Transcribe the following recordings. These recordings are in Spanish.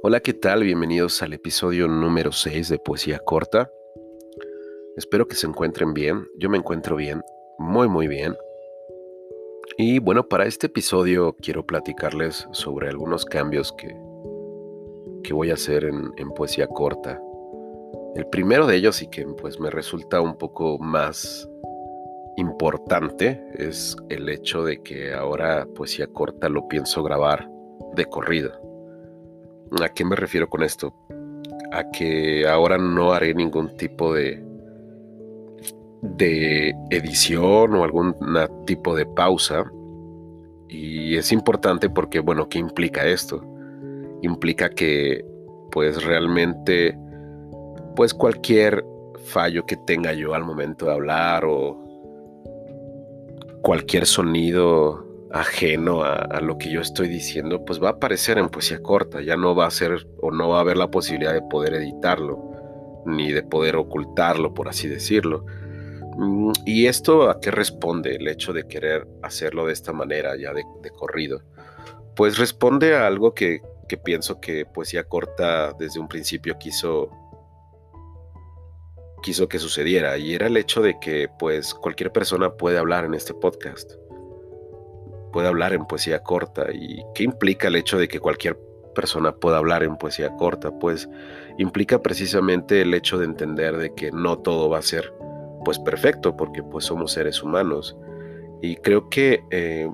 Hola, ¿qué tal? Bienvenidos al episodio número 6 de Poesía Corta. Espero que se encuentren bien. Yo me encuentro bien, muy muy bien. Y bueno, para este episodio quiero platicarles sobre algunos cambios que, que voy a hacer en, en Poesía Corta. El primero de ellos y que pues me resulta un poco más importante es el hecho de que ahora Poesía Corta lo pienso grabar de corrido. ¿A qué me refiero con esto? A que ahora no haré ningún tipo de, de edición o algún tipo de pausa. Y es importante porque, bueno, ¿qué implica esto? Implica que, pues realmente, pues cualquier fallo que tenga yo al momento de hablar o cualquier sonido ajeno a, lo que yo estoy diciendo, pues va a aparecer en poesía corta, ya no va a ser o no va a haber la posibilidad de poder editarlo, ni de poder ocultarlo, por así decirlo. Mm, ¿Y esto a qué responde el hecho de querer hacerlo de esta manera, ya de, corrido? Pues responde a algo que, que pienso que poesía corta desde un principio quiso quiso que sucediera y era el hecho de que pues cualquier persona puede hablar en este podcast puede hablar en poesía corta. ¿Y qué implica el hecho de que cualquier persona pueda hablar en poesía corta? Pues implica precisamente el hecho de entender de que no todo va a ser pues perfecto, porque pues somos seres humanos. Y creo que eh,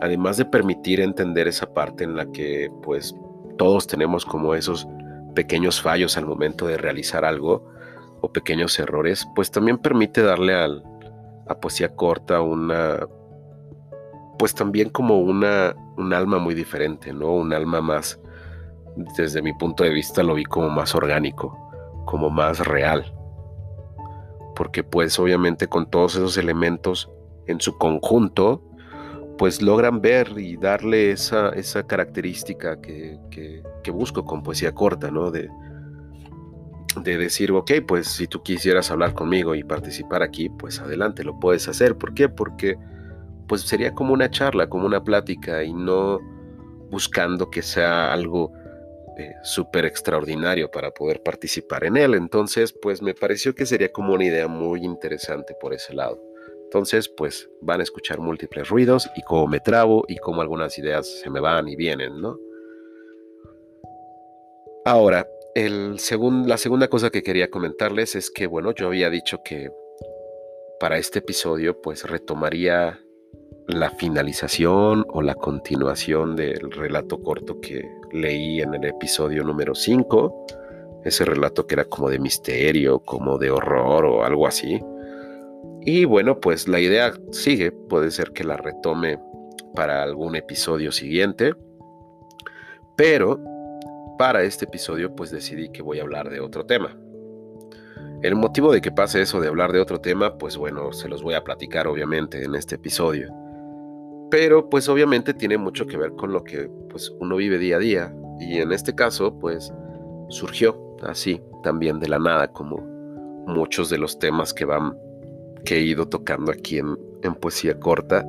además de permitir entender esa parte en la que pues todos tenemos como esos pequeños fallos al momento de realizar algo o pequeños errores, pues también permite darle al, a poesía corta una pues también como una, un alma muy diferente, ¿no? Un alma más, desde mi punto de vista lo vi como más orgánico, como más real. Porque pues obviamente con todos esos elementos en su conjunto, pues logran ver y darle esa, esa característica que, que, busco con poesía corta, ¿no? De, de decir, ok, pues si tú quisieras hablar conmigo y participar aquí, pues adelante, lo puedes hacer. ¿Por qué? Porque pues sería como una charla, como una plática y no buscando que sea algo eh, súper extraordinario para poder participar en él. Entonces, pues me pareció que sería como una idea muy interesante por ese lado. Entonces, pues van a escuchar múltiples ruidos y cómo me trabo y cómo algunas ideas se me van y vienen, ¿no? Ahora, el la segunda cosa que quería comentarles es que, bueno, yo había dicho que para este episodio, pues retomaría la finalización o la continuación del relato corto que leí en el episodio número 5. Ese relato que era como de misterio, como de horror o algo así. Y bueno, pues la idea sigue, puede ser que la retome para algún episodio siguiente. Pero para este episodio pues decidí que voy a hablar de otro tema. El motivo de que pase eso de hablar de otro tema, pues bueno, se los voy a platicar obviamente en este episodio. Pero pues obviamente tiene mucho que ver con lo que pues uno vive día a día. Y en este caso pues surgió así también de la nada como muchos de los temas que van que he ido tocando aquí en, poesía corta.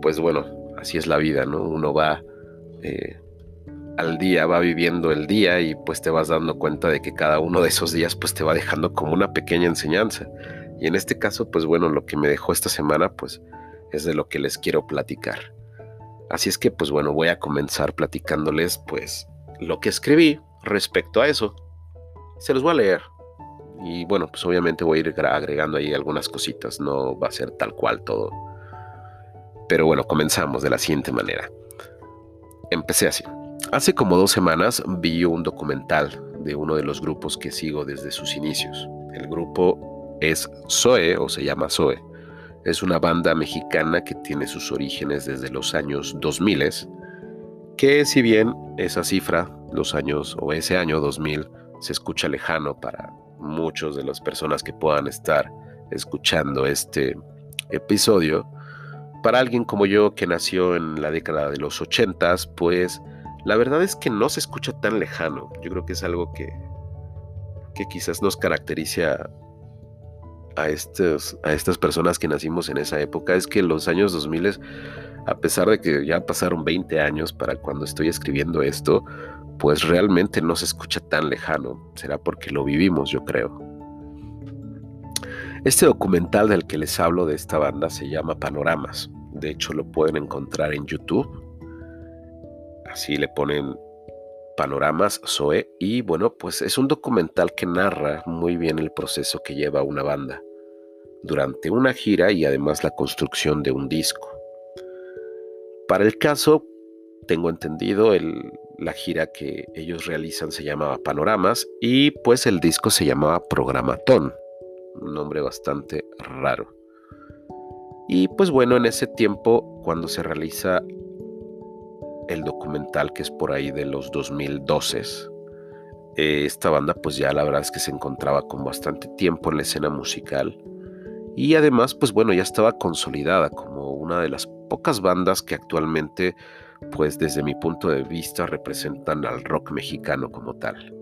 Pues bueno así es la vida no uno va eh, al día va viviendo el día y pues te vas dando cuenta de que cada uno de esos días pues te va dejando como una pequeña enseñanza y en este caso pues bueno lo que me dejó esta semana pues es de lo que les quiero platicar. Así es que pues bueno, voy a comenzar platicándoles pues lo que escribí respecto a eso. Se los voy a leer. Y bueno, pues obviamente voy a ir agregando ahí algunas cositas, no va a ser tal cual todo. Pero bueno, comenzamos de la siguiente manera. Empecé así. Hace como dos semanas vi un documental de uno de los grupos que sigo desde sus inicios. El grupo es Zoe o se llama Zoe es una banda mexicana que tiene sus orígenes desde los años 2000, que si bien esa cifra, los años o ese año 2000, se escucha lejano para muchos de las personas que puedan estar escuchando este episodio, para alguien como yo que nació en la década de los 80, pues la verdad es que no se escucha tan lejano. Yo creo que es algo que, que quizás nos caracteriza a, a estas personas que nacimos en esa época es que los años 2000 a pesar de que ya pasaron 20 años para cuando estoy escribiendo esto, pues realmente no se escucha tan lejano. Será porque lo vivimos, yo creo. Este documental del que les hablo de esta banda se llama Panoramas. De hecho, lo pueden encontrar en YouTube. Así le ponen Panoramas Zoe. Y bueno, pues es un documental que narra muy bien el proceso que lleva una banda durante una gira y además la construcción de un disco. Para el caso, tengo entendido, la gira que ellos realizan se llamaba Panoramas y pues el disco se llamaba Programatón, un nombre bastante raro. Y pues bueno, en ese tiempo, cuando se realiza el documental que es por ahí de los 2012, eh, esta banda pues ya la verdad es que se encontraba con bastante tiempo en la escena musical y además pues bueno ya estaba consolidada como una de las pocas bandas que actualmente pues desde mi punto de vista representan al rock mexicano como tal.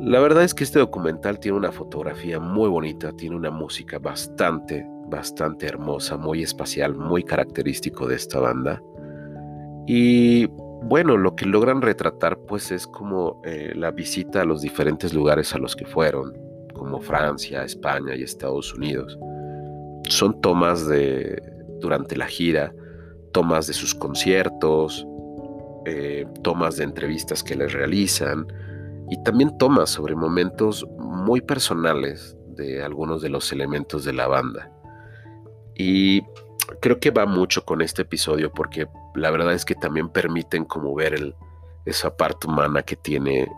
La verdad es que este documental tiene una fotografía muy bonita, tiene una música bastante, bastante hermosa, muy espacial, muy característico de esta banda. Y bueno, lo que logran retratar pues es como eh, la visita a los diferentes lugares a los que fueron, como Francia, España y Estados Unidos. Son tomas de durante la gira, tomas de sus conciertos, eh, tomas de entrevistas que les realizan y también tomas sobre momentos muy personales de algunos de los elementos de la banda. Y creo que va mucho con este episodio porque la verdad es que también permiten como ver esa parte humana que tiene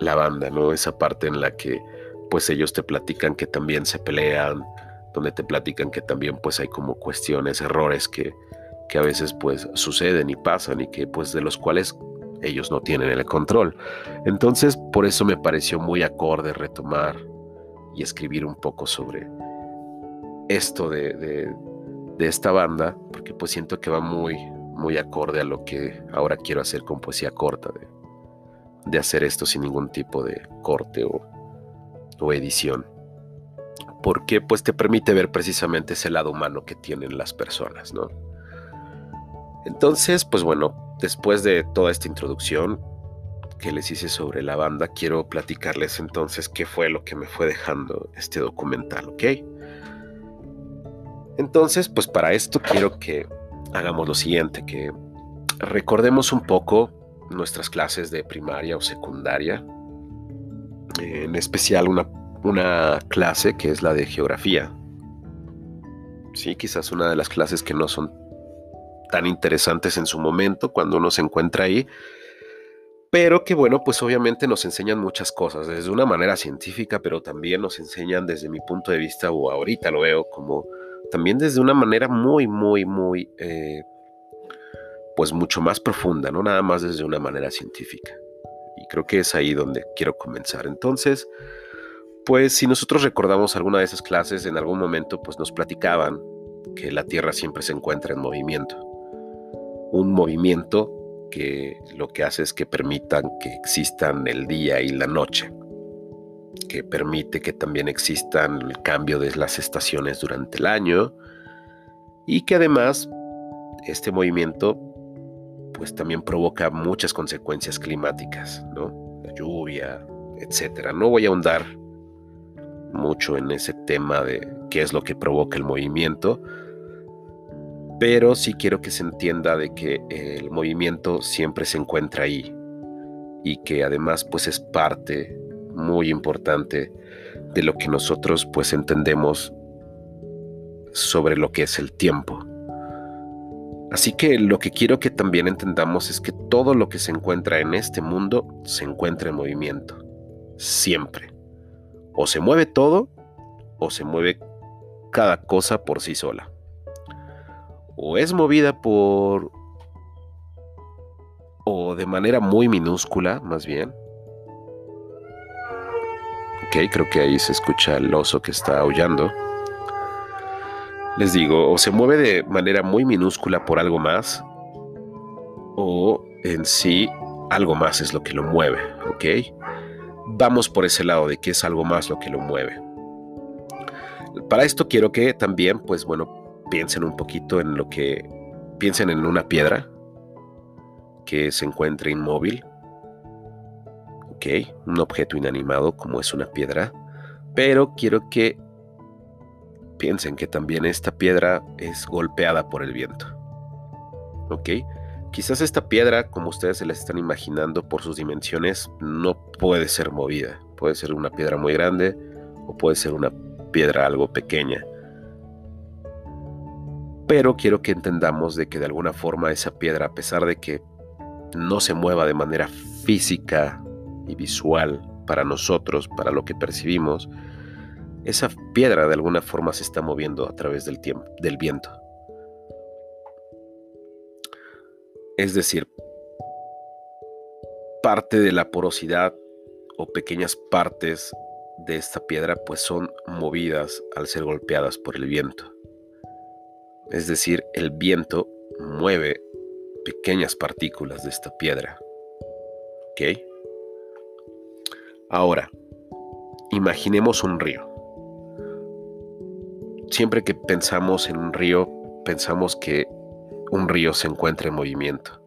la banda, ¿no? Esa parte en la que pues ellos te platican que también se pelean, donde te platican que también pues hay como cuestiones, errores que, que a veces pues suceden y pasan y que pues de los cuales ellos no tienen el control. Entonces por eso me pareció muy acorde retomar y escribir un poco sobre esto de, de, esta banda, porque pues siento que va muy, muy acorde a lo que ahora quiero hacer con poesía corta, de, hacer esto sin ningún tipo de corte o, o edición. Porque pues te permite ver precisamente ese lado humano que tienen las personas, ¿no? Entonces, pues bueno, después de toda esta introducción que les hice sobre la banda, quiero platicarles entonces qué fue lo que me fue dejando este documental, ¿ok? Entonces, pues para esto quiero que hagamos lo siguiente, que recordemos un poco nuestras clases de primaria o secundaria, en especial una, una clase que es la de geografía. Sí, quizás una de las clases que no son tan interesantes en su momento cuando uno se encuentra ahí, pero que bueno, pues obviamente nos enseñan muchas cosas, desde una manera científica, pero también nos enseñan desde mi punto de vista, o ahorita lo veo como también desde una manera muy, muy, muy, eh, pues mucho más profunda, no nada más desde una manera científica. Y creo que es ahí donde quiero comenzar. Entonces, pues si nosotros recordamos alguna de esas clases, en algún momento pues nos platicaban que la Tierra siempre se encuentra en movimiento un movimiento que lo que hace es que permitan que existan el día y la noche, que permite que también existan el cambio de las estaciones durante el año y que además este movimiento pues también provoca muchas consecuencias climáticas, ¿no? La lluvia, etcétera. No voy a ahondar mucho en ese tema de qué es lo que provoca el movimiento, pero sí quiero que se entienda de que el movimiento siempre se encuentra ahí y que además pues es parte muy importante de lo que nosotros pues entendemos sobre lo que es el tiempo. Así que lo que quiero que también entendamos es que todo lo que se encuentra en este mundo se encuentra en movimiento, siempre. O se mueve todo o se mueve cada cosa por sí sola o es movida por... o de manera muy minúscula, más bien. Ok, creo que ahí se escucha el oso que está aullando. Les digo, o se mueve de manera muy minúscula por algo más, o en sí algo más es lo que lo mueve, ¿ok? Vamos por ese lado de que es algo más lo que lo mueve. Para esto quiero que también, pues bueno, piensen un poquito en lo que piensen en una piedra que se encuentre inmóvil. Ok, un objeto inanimado como es una piedra. Pero quiero que piensen que también esta piedra es golpeada por el viento. Ok, quizás esta piedra, como ustedes se la están imaginando por sus dimensiones, no puede ser movida. Puede ser una piedra muy grande o puede ser una piedra algo pequeña. Pero quiero que entendamos de que de alguna forma esa piedra, a pesar de que no se mueva de manera física y visual para nosotros, para lo que percibimos, esa piedra de alguna forma se está moviendo a través del tiempo, del viento. Es decir, parte de la porosidad o pequeñas partes de esta piedra pues son movidas al ser golpeadas por el viento. Es decir, el viento mueve pequeñas partículas de esta piedra. ¿Ok? Ahora, imaginemos un río. Siempre que pensamos en un río, pensamos que un río se encuentra en movimiento,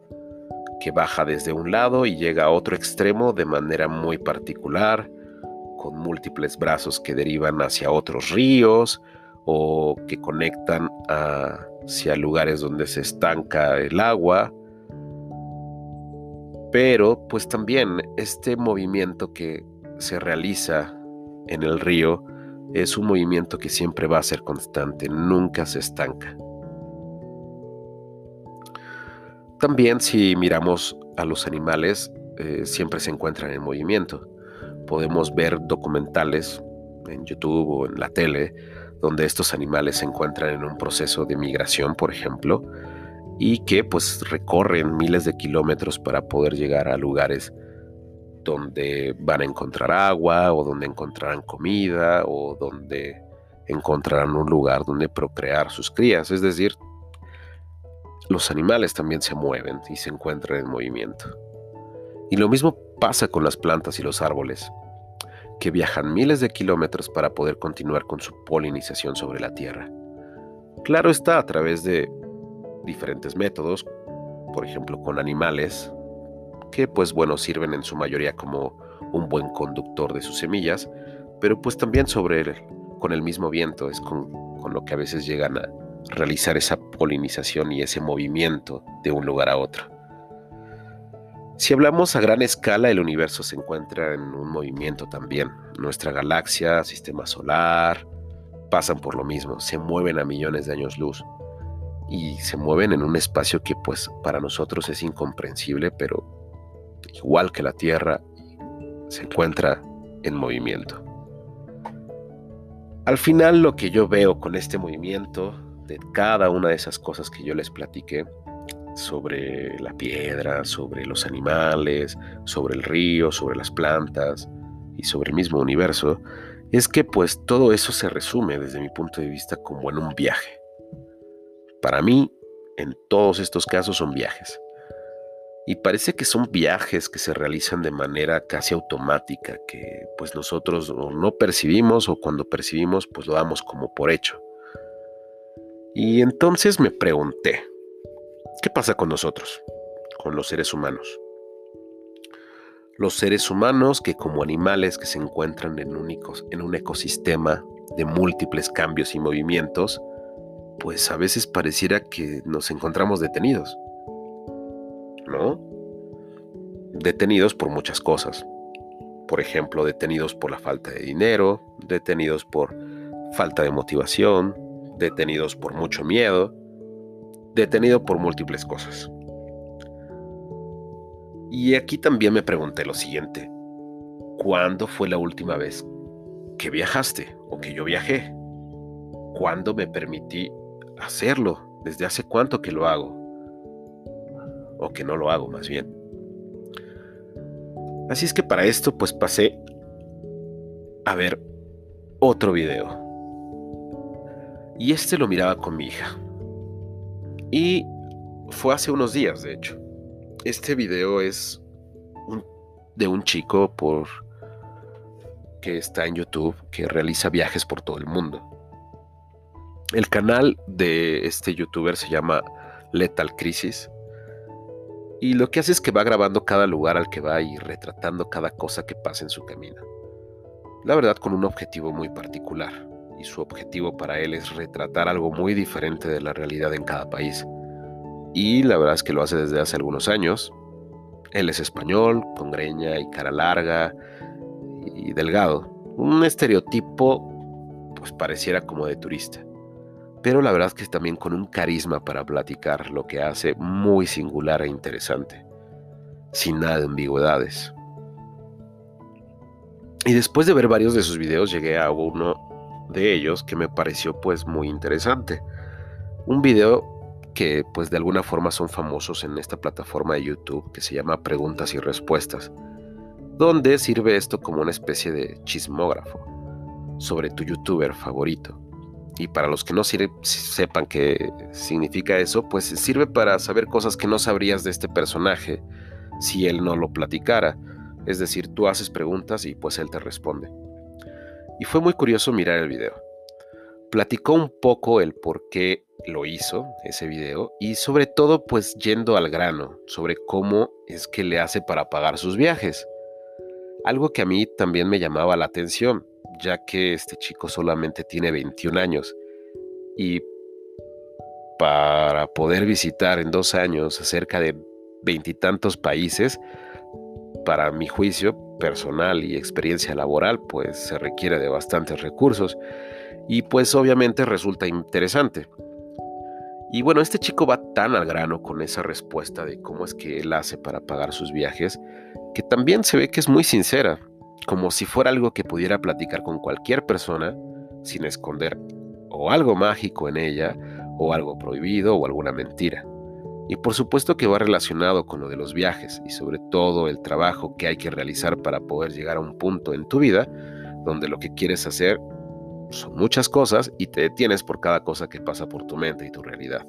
que baja desde un lado y llega a otro extremo de manera muy particular, con múltiples brazos que derivan hacia otros ríos o que conectan hacia lugares donde se estanca el agua. Pero pues también este movimiento que se realiza en el río es un movimiento que siempre va a ser constante, nunca se estanca. También si miramos a los animales, eh, siempre se encuentran en movimiento. Podemos ver documentales en YouTube o en la tele donde estos animales se encuentran en un proceso de migración, por ejemplo, y que pues recorren miles de kilómetros para poder llegar a lugares donde van a encontrar agua o donde encontrarán comida o donde encontrarán un lugar donde procrear sus crías. Es decir, los animales también se mueven y se encuentran en movimiento. Y lo mismo pasa con las plantas y los árboles, que viajan miles de kilómetros para poder continuar con su polinización sobre la Tierra. Claro está a través de diferentes métodos, por ejemplo con animales, que pues bueno sirven en su mayoría como un buen conductor de sus semillas, pero pues también sobre el, con el mismo viento es con, con lo que a veces llegan a realizar esa polinización y ese movimiento de un lugar a otro. Si hablamos a gran escala, el universo se encuentra en un movimiento también. Nuestra galaxia, sistema solar, pasan por lo mismo, se mueven a millones de años luz y se mueven en un espacio que pues para nosotros es incomprensible, pero igual que la Tierra, se encuentra en movimiento. Al final lo que yo veo con este movimiento, de cada una de esas cosas que yo les platiqué, sobre la piedra, sobre los animales, sobre el río, sobre las plantas y sobre el mismo universo, es que pues todo eso se resume desde mi punto de vista como en un viaje. Para mí, en todos estos casos son viajes. Y parece que son viajes que se realizan de manera casi automática, que pues nosotros no percibimos o cuando percibimos pues lo damos como por hecho. Y entonces me pregunté, ¿qué pasa con nosotros, con los seres humanos? Los seres humanos que como animales que se encuentran en en un ecosistema de múltiples cambios y movimientos, pues a veces pareciera que nos encontramos detenidos ¿no? Detenidos por muchas cosas. Por ejemplo, detenidos por la falta de dinero, detenidos por falta de motivación, detenidos por mucho miedo, detenido por múltiples cosas. Y aquí también me pregunté lo siguiente. ¿Cuándo fue la última vez que viajaste o que yo viajé? ¿Cuándo me permití hacerlo? ¿Desde hace cuánto que lo hago? o que no lo hago más bien. Así es que para esto pues pasé a ver otro video. Y este lo miraba con mi hija. Y fue hace unos días, de hecho. Este video es de un chico por que está en YouTube que realiza viajes por todo el mundo. El canal de este youtuber se llama Lethal Crisis. Y lo que hace es que va grabando cada lugar al que va y retratando cada cosa que pasa en su camino. La verdad con un objetivo muy particular. Y su objetivo para él es retratar algo muy diferente de la realidad en cada país. Y la verdad es que lo hace desde hace algunos años. Él es español, con greña y cara larga y delgado. Un estereotipo pues pareciera como de turista pero la verdad es que es también con un carisma para platicar lo que hace muy singular e interesante, sin nada de ambigüedades. Y después de ver varios de sus videos llegué a uno de ellos que me pareció pues muy interesante. Un video que pues de alguna forma son famosos en esta plataforma de YouTube que se llama Preguntas y Respuestas, donde sirve esto como una especie de chismógrafo sobre tu youtuber favorito y para los que no sepan qué significa eso, pues sirve para saber cosas que no sabrías de este personaje si él no lo platicara. Es decir, tú haces preguntas y pues él te responde. Y fue muy curioso mirar el video. Platicó un poco el por qué lo hizo, ese video, y sobre todo pues yendo al grano, sobre cómo es que le hace para pagar sus viajes. Algo que a mí también me llamaba la atención, ya que este chico solamente tiene 21 años y para poder visitar en dos años cerca de veintitantos países, para mi juicio personal y experiencia laboral, pues se requiere de bastantes recursos y pues obviamente resulta interesante. Y bueno, este chico va tan al grano con esa respuesta de cómo es que él hace para pagar sus viajes, que también se ve que es muy sincera como si fuera algo que pudiera platicar con cualquier persona sin esconder o algo mágico en ella, o algo prohibido, o alguna mentira. Y por supuesto que va relacionado con lo de los viajes y sobre todo el trabajo que hay que realizar para poder llegar a un punto en tu vida donde lo que quieres hacer son muchas cosas y te detienes por cada cosa que pasa por tu mente y tu realidad.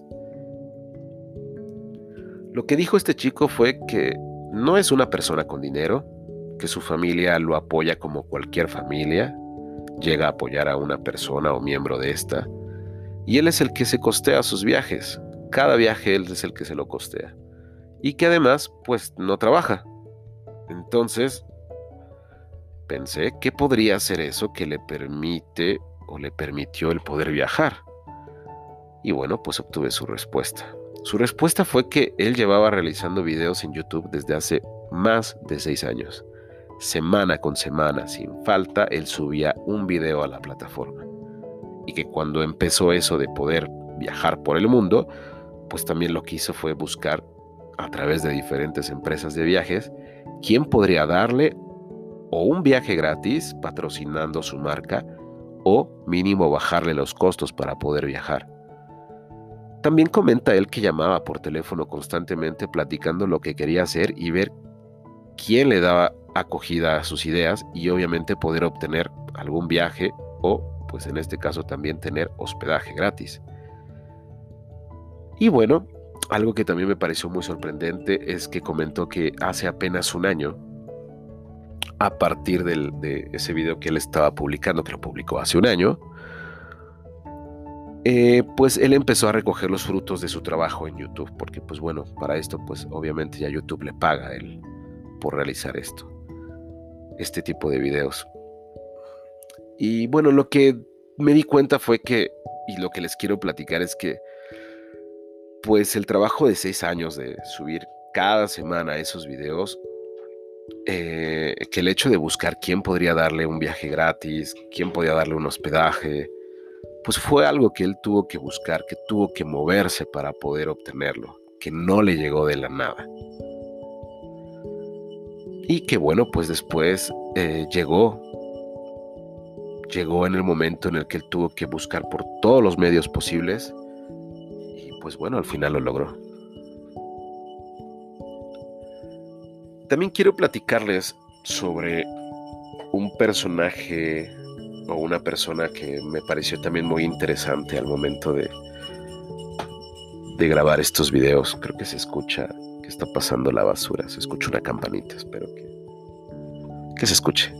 Lo que dijo este chico fue que no es una persona con dinero, que su familia lo apoya como cualquier familia, llega a apoyar a una persona o miembro de esta, y él es el que se costea sus viajes. Cada viaje él es el que se lo costea. Y que además, pues no trabaja. Entonces, pensé que podría ser eso que le permite o le permitió el poder viajar. Y bueno, pues obtuve su respuesta. Su respuesta fue que él llevaba realizando videos en YouTube desde hace más de seis años semana con semana, sin falta, él subía un video a la plataforma. Y que cuando empezó eso de poder viajar por el mundo, pues también lo que hizo fue buscar a través de diferentes empresas de viajes quién podría darle o un viaje gratis patrocinando su marca o mínimo bajarle los costos para poder viajar. También comenta él que llamaba por teléfono constantemente platicando lo que quería hacer y ver quién le daba acogida a sus ideas y obviamente poder obtener algún viaje o pues en este caso también tener hospedaje gratis. Y bueno, algo que también me pareció muy sorprendente es que comentó que hace apenas un año, a partir de ese video que él estaba publicando, que lo publicó hace un año, eh, pues él empezó a recoger los frutos de su trabajo en YouTube, porque pues bueno, para esto pues obviamente ya YouTube le paga él por realizar esto este tipo de videos. Y bueno, lo que me di cuenta fue que, y lo que les quiero platicar es que, pues el trabajo de seis años de subir cada semana esos videos, eh, que el hecho de buscar quién podría darle un viaje gratis, quién podía darle un hospedaje, pues fue algo que él tuvo que buscar, que tuvo que moverse para poder obtenerlo, que no le llegó de la nada y que bueno, pues después eh, llegó, llegó en el momento en el que él tuvo que buscar por todos los medios posibles y pues bueno, al final lo logró. También quiero platicarles sobre un personaje o una persona que me pareció también muy interesante al momento de, de grabar estos videos. Creo que se escucha está pasando la basura. Se escucha una campanita, espero que, que se escuche.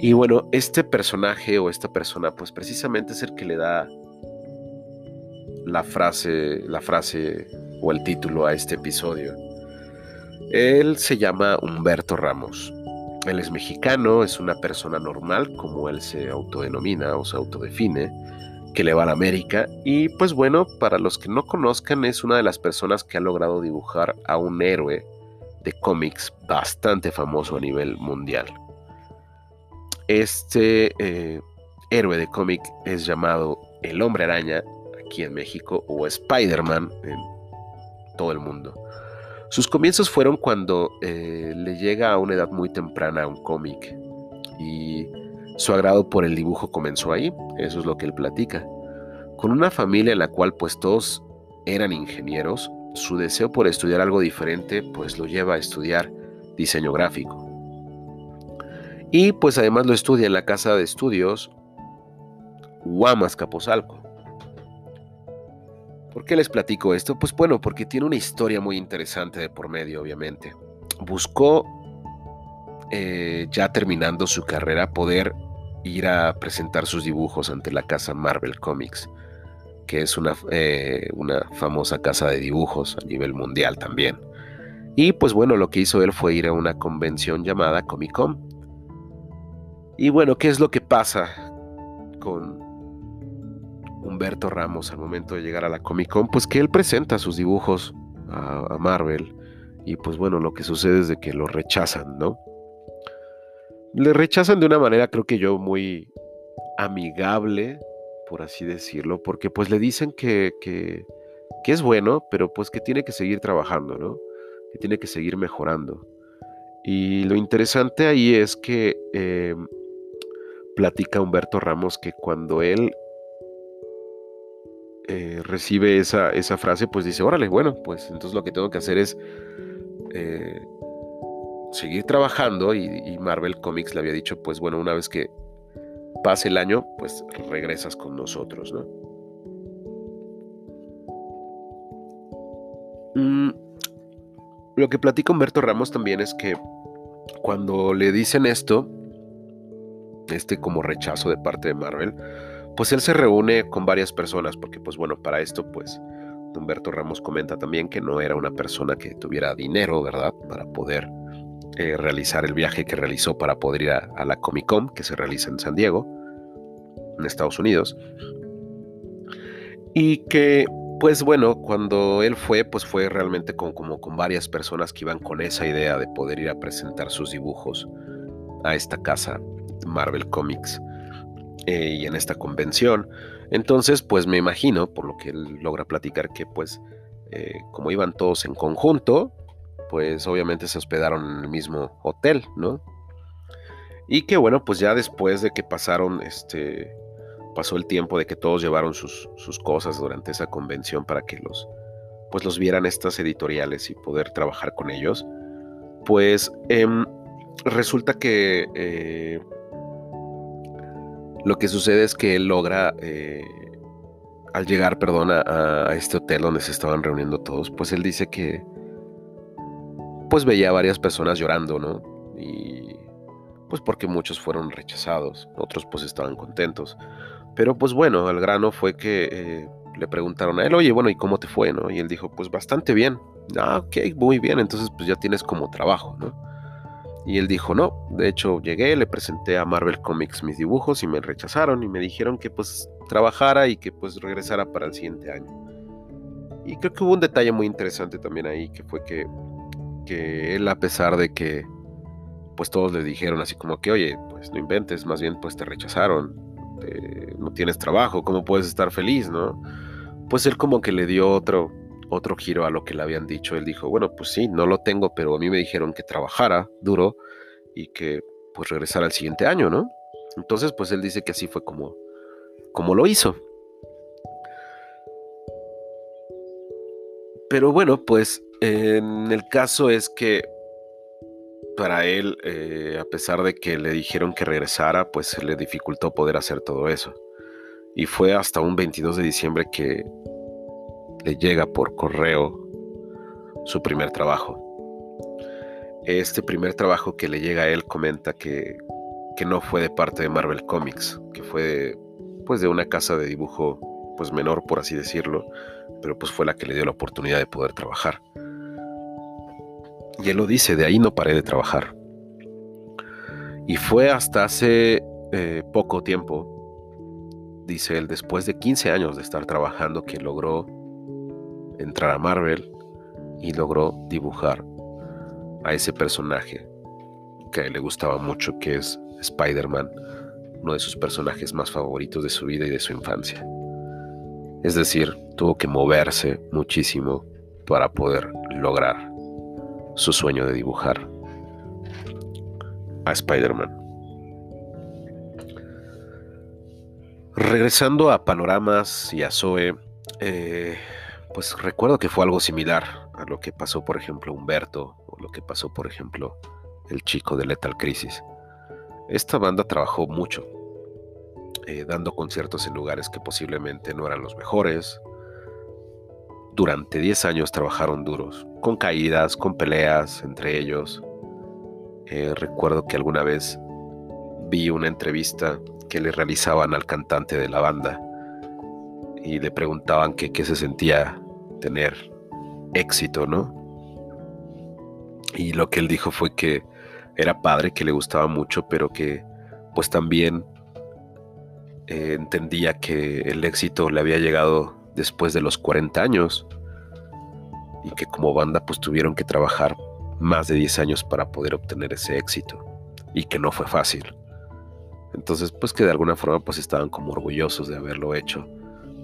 Y bueno, este personaje o esta persona, pues precisamente es el que le da la frase, la frase o el título a este episodio. Él se llama Humberto Ramos. Él es mexicano, es una persona normal, como él se autodenomina o se autodefine, que le va a la América. Y pues bueno, para los que no conozcan, es una de las personas que ha logrado dibujar a un héroe de cómics bastante famoso a nivel mundial. Este eh, héroe de cómic es llamado El Hombre Araña aquí en México o Spider-Man en todo el mundo. Sus comienzos fueron cuando eh, le llega a una edad muy temprana un cómic y su agrado por el dibujo comenzó ahí, eso es lo que él platica. Con una familia en la cual pues todos eran ingenieros, su deseo por estudiar algo diferente pues lo lleva a estudiar diseño gráfico. Y pues además lo estudia en la casa de estudios Guamas Capozalco. ¿Por qué les platico esto? Pues bueno, porque tiene una historia muy interesante de por medio, obviamente. Buscó, eh, ya terminando su carrera, poder ir a presentar sus dibujos ante la casa Marvel Comics, que es una, eh, una famosa casa de dibujos a nivel mundial también. Y pues bueno, lo que hizo él fue ir a una convención llamada Comic Con. Y bueno, ¿qué es lo que pasa con Humberto Ramos al momento de llegar a la Comic Con, pues que él presenta sus dibujos a, Marvel y pues bueno, lo que sucede es de que lo rechazan, ¿no? Le rechazan de una manera creo que yo muy amigable, por así decirlo, porque pues le dicen que, que, es bueno, pero pues que tiene que seguir trabajando, ¿no? Que tiene que seguir mejorando. Y lo interesante ahí es que eh, platica Humberto Ramos que cuando él eh, recibe esa, esa, frase, pues dice, órale, bueno, pues entonces lo que tengo que hacer es eh, seguir trabajando y, Marvel Comics le había dicho, pues bueno, una vez que pase el año, pues regresas con nosotros, ¿no? Mm, lo que platica Humberto Ramos también es que cuando le dicen esto, este como rechazo de parte de Marvel, pues él se reúne con varias personas, porque pues bueno, para esto pues Humberto Ramos comenta también que no era una persona que tuviera dinero, ¿verdad? Para poder eh, realizar el viaje que realizó para poder ir a, la Comic Con que se realiza en San Diego, en Estados Unidos. Y que pues bueno, cuando él fue, pues fue realmente con, como con varias personas que iban con esa idea de poder ir a presentar sus dibujos a esta casa Marvel Comics. Eh, y en esta convención. Entonces, pues me imagino, por lo que él logra platicar, que pues eh, como iban todos en conjunto, pues obviamente se hospedaron en el mismo hotel, ¿no? Y que bueno, pues ya después de que pasaron, este, pasó el tiempo de que todos llevaron sus, sus cosas durante esa convención para que los, pues los vieran estas editoriales y poder trabajar con ellos, pues em, resulta que eh, lo que sucede es que él logra, eh, al llegar, perdón, a, este hotel donde se estaban reuniendo todos, pues él dice que, pues veía a varias personas llorando, ¿no? Y pues porque muchos fueron rechazados, otros pues estaban contentos. Pero pues bueno, al grano fue que eh, le preguntaron a él, oye, bueno, ¿y cómo te fue, no? Y él dijo, pues bastante bien. Ah, ok, muy bien, entonces pues ya tienes como trabajo, ¿no? Y él dijo, no, de hecho llegué, le presenté a Marvel Comics mis dibujos y me rechazaron y me dijeron que pues trabajara y que pues regresara para el siguiente año. Y creo que hubo un detalle muy interesante también ahí, que fue que, que él a pesar de que pues todos le dijeron así como que, oye, pues no inventes, más bien pues te rechazaron, no tienes trabajo, ¿cómo puedes estar feliz, no? Pues él como que le dio otro, otro giro a lo que le habían dicho. Él dijo, bueno, pues sí, no lo tengo, pero a mí me dijeron que trabajara duro y que pues regresara al siguiente año, ¿no? Entonces, pues él dice que así fue como, como lo hizo. Pero bueno, pues en el caso es que para él, eh, a pesar de que le dijeron que regresara, pues le dificultó poder hacer todo eso. Y fue hasta un 22 de diciembre que le llega por correo su primer trabajo. Este primer trabajo que le llega a él comenta que, que no fue de parte de Marvel Comics, que fue pues de una casa de dibujo pues menor por así decirlo, pero pues fue la que le dio la oportunidad de poder trabajar. Y él lo dice, de ahí no paré de trabajar. Y fue hasta hace eh, poco tiempo, dice él, después de 15 años de estar trabajando, que logró entrar a Marvel y logró dibujar a ese personaje que le gustaba mucho, que es Spider-Man, uno de sus personajes más favoritos de su vida y de su infancia. Es decir, tuvo que moverse muchísimo para poder lograr su sueño de dibujar a Spider-Man. Regresando a panoramas y a Zoe, eh, pues recuerdo que fue algo similar a lo que pasó, por ejemplo, Humberto, o lo que pasó, por ejemplo, el chico de Lethal Crisis. Esta banda trabajó mucho, eh, dando conciertos en lugares que posiblemente no eran los mejores. Durante 10 años trabajaron duros, con caídas, con peleas entre ellos. Eh, recuerdo que alguna vez vi una entrevista que le realizaban al cantante de la banda y le preguntaban qué se sentía tener éxito, ¿no? Y lo que él dijo fue que era padre, que le gustaba mucho, pero que pues también eh, entendía que el éxito le había llegado después de los 40 años y que como banda pues tuvieron que trabajar más de 10 años para poder obtener ese éxito y que no fue fácil. Entonces pues que de alguna forma pues estaban como orgullosos de haberlo hecho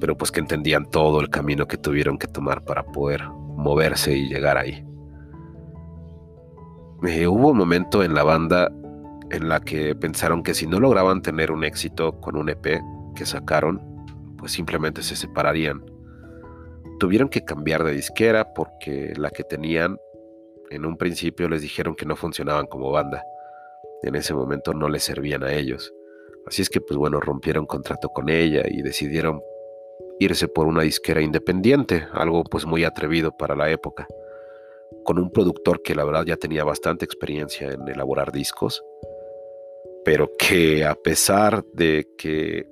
pero pues que entendían todo el camino que tuvieron que tomar para poder moverse y llegar ahí. Eh, hubo un momento en la banda en la que pensaron que si no lograban tener un éxito con un EP que sacaron, pues simplemente se separarían. Tuvieron que cambiar de disquera porque la que tenían en un principio les dijeron que no funcionaban como banda. En ese momento no les servían a ellos. Así es que pues bueno, rompieron contrato con ella y decidieron irse por una disquera independiente, algo pues muy atrevido para la época, con un productor que la verdad ya tenía bastante experiencia en elaborar discos, pero que a pesar de que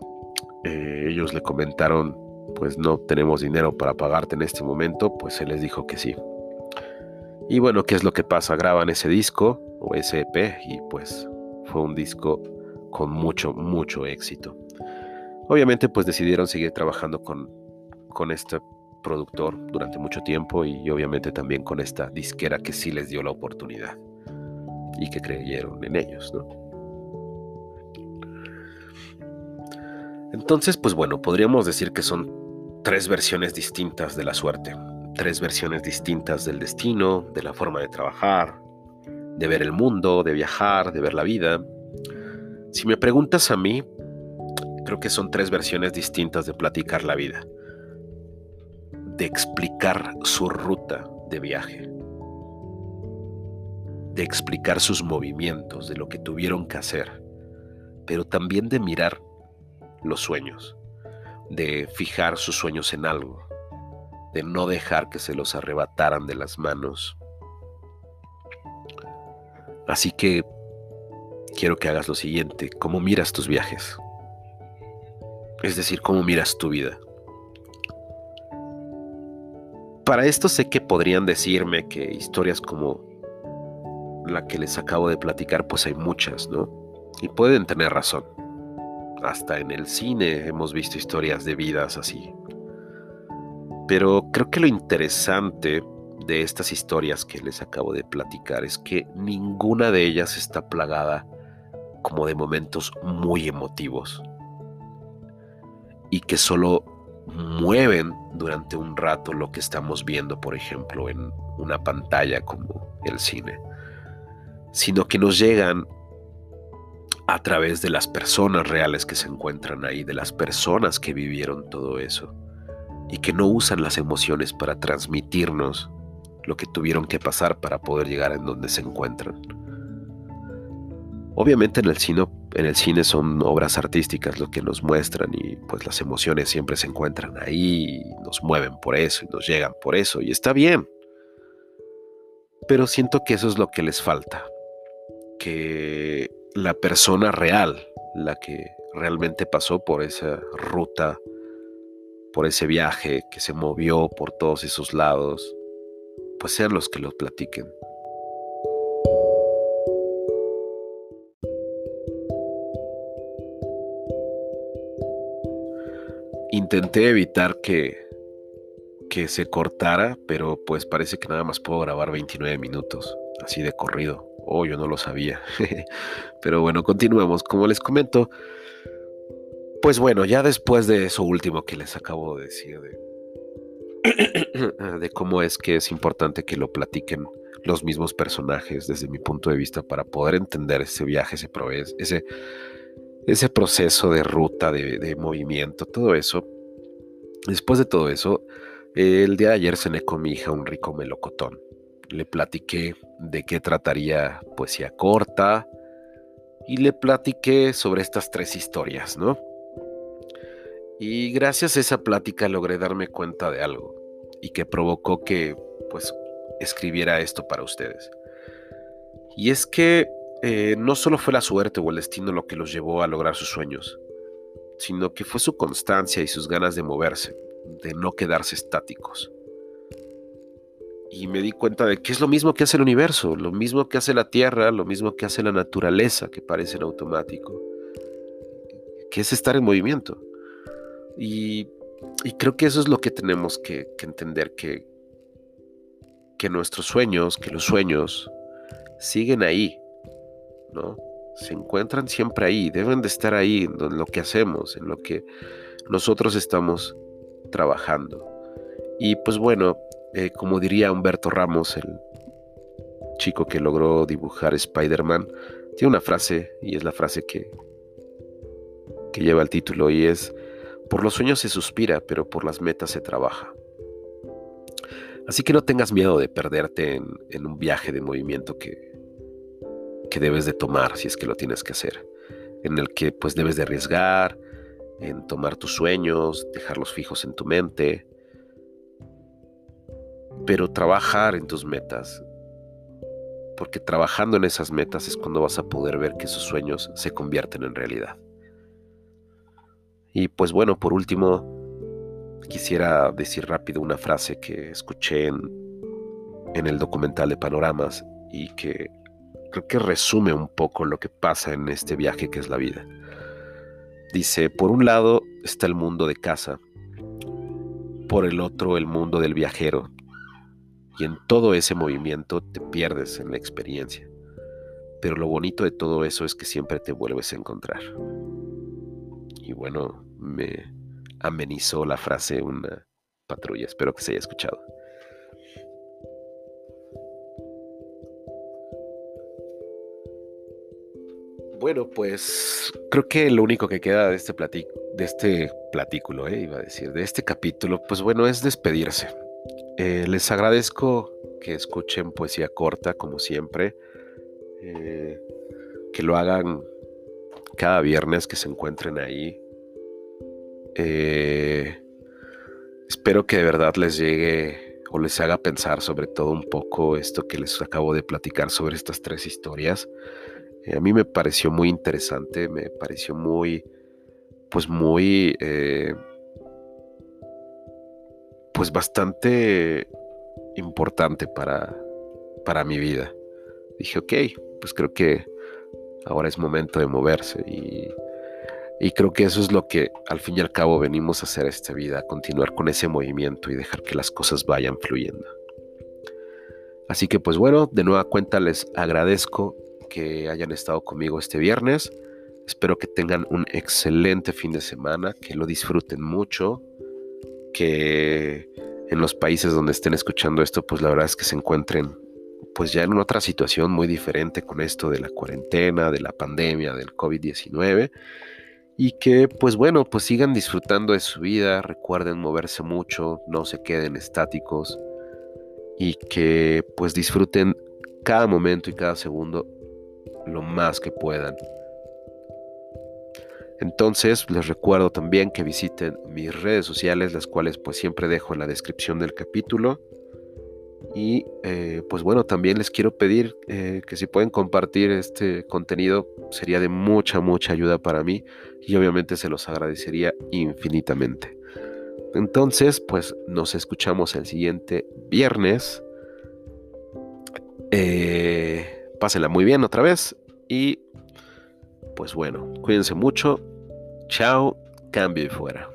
eh, ellos le comentaron pues no tenemos dinero para pagarte en este momento, pues se les dijo que sí. Y bueno, ¿qué es lo que pasa? Graban ese disco o ese EP y pues fue un disco con mucho, mucho éxito. Obviamente pues decidieron seguir trabajando con, con este productor durante mucho tiempo y obviamente también con esta disquera que sí les dio la oportunidad y que creyeron en ellos, ¿no? Entonces, pues bueno, podríamos decir que son tres versiones distintas de la suerte, tres versiones distintas del destino, de la forma de trabajar, de ver el mundo, de viajar, de ver la vida. Si me preguntas a mí, Creo que son tres versiones distintas de platicar la vida, de explicar su ruta de viaje, de explicar sus movimientos, de lo que tuvieron que hacer, pero también de mirar los sueños, de fijar sus sueños en algo, de no dejar que se los arrebataran de las manos. Así que quiero que hagas lo siguiente, ¿cómo miras tus viajes? Es decir, cómo miras tu vida. Para esto sé que podrían decirme que historias como la que les acabo de platicar, pues hay muchas, ¿no? Y pueden tener razón. Hasta en el cine hemos visto historias de vidas así. Pero creo que lo interesante de estas historias que les acabo de platicar es que ninguna de ellas está plagada como de momentos muy emotivos y que solo mueven durante un rato lo que estamos viendo, por ejemplo, en una pantalla como el cine, sino que nos llegan a través de las personas reales que se encuentran ahí, de las personas que vivieron todo eso y que no usan las emociones para transmitirnos lo que tuvieron que pasar para poder llegar en donde se encuentran. Obviamente en el cine, son obras artísticas lo que nos muestran y pues las emociones siempre se encuentran ahí, y nos mueven por eso y nos llegan por eso y está bien. Pero siento que eso es lo que les falta, que la persona real, la que realmente pasó por esa ruta por ese viaje que se movió por todos esos lados, pues sean los que lo platiquen. Intenté evitar que, que se cortara, pero pues parece que nada más puedo grabar 29 minutos, así de corrido. Oh, yo no lo sabía. pero bueno, continuemos. Como les comento, pues bueno, ya después de eso último que les acabo de decir, de, cómo es que es importante que lo platiquen los mismos personajes desde mi punto de vista para poder entender ese viaje, ese proceso de ruta, de, de, movimiento, todo eso. Después de todo eso, el día de ayer cené con mi hija un rico melocotón. Le platiqué de qué trataría poesía corta y le platiqué sobre estas tres historias, ¿no? Y gracias a esa plática logré darme cuenta de algo y que provocó que pues escribiera esto para ustedes. Y es que eh, no solo fue la suerte o el destino lo que los llevó a lograr sus sueños, sino que fue su constancia y sus ganas de moverse, de no quedarse estáticos. Y me di cuenta de que es lo mismo que hace el universo, lo mismo que hace la Tierra, lo mismo que hace la naturaleza, que parece en automático, que es estar en movimiento. Y, creo que eso es lo que tenemos que, entender, que, que nuestros sueños, que los sueños siguen ahí, ¿no? Se encuentran siempre ahí, deben de estar ahí en lo que hacemos, en lo que nosotros estamos trabajando. Y pues bueno, eh, como diría Humberto Ramos, el chico que logró dibujar Spider-Man, tiene una frase, y es la frase que, que lleva el título, y es, por los sueños se suspira, pero por las metas se trabaja. Así que no tengas miedo de perderte en, un viaje de movimiento que, que debes de tomar si es que lo tienes que hacer, en el que pues debes de arriesgar, en tomar tus sueños, dejarlos fijos en tu mente, pero trabajar en tus metas, porque trabajando en esas metas es cuando vas a poder ver que esos sueños se convierten en realidad. Y pues bueno, por último, quisiera decir rápido una frase que escuché en, en el documental de Panoramas y que creo que resume un poco lo que pasa en este viaje que es la vida. Dice, por un lado está el mundo de casa, por el otro el mundo del viajero, y en todo ese movimiento te pierdes en la experiencia. Pero lo bonito de todo eso es que siempre te vuelves a encontrar. Y bueno, me amenizó la frase una patrulla. Espero que se haya escuchado. Bueno, pues creo que lo único que queda de este de este platículo, eh, iba a decir, de este capítulo, pues bueno, es despedirse. Eh, les agradezco que escuchen poesía corta, como siempre, eh, que lo hagan cada viernes que se encuentren ahí. Eh, espero que de verdad les llegue o les haga pensar sobre todo un poco esto que les acabo de platicar sobre estas tres historias. A mí me pareció muy interesante, me pareció muy, pues muy, pues bastante importante para, para mi vida. Dije, ok, pues creo que Ahora es momento de moverse y, creo que eso es lo que al fin y al cabo venimos a hacer esta vida, continuar con ese movimiento y dejar que las cosas vayan fluyendo. Así que pues bueno, de nueva cuenta les agradezco que hayan estado conmigo este viernes. Espero que tengan un excelente fin de semana, que lo disfruten mucho, que en los países donde estén escuchando esto, pues la verdad es que se encuentren pues ya en otra situación muy diferente con esto de la cuarentena, de la pandemia, del COVID-19 y que pues bueno, pues sigan disfrutando de su vida, recuerden moverse mucho, no se queden estáticos y que pues disfruten cada momento y cada segundo lo más que puedan. Entonces les recuerdo también que visiten mis redes sociales, las cuales pues siempre dejo en la descripción del capítulo. Y eh, pues bueno, también les quiero pedir eh, que si pueden compartir este contenido sería de mucha, mucha ayuda para mí y obviamente se los agradecería infinitamente. Entonces, pues nos escuchamos el siguiente viernes. Eh, pásenla muy bien otra vez y pues bueno, cuídense mucho. Chao, cambio y fuera.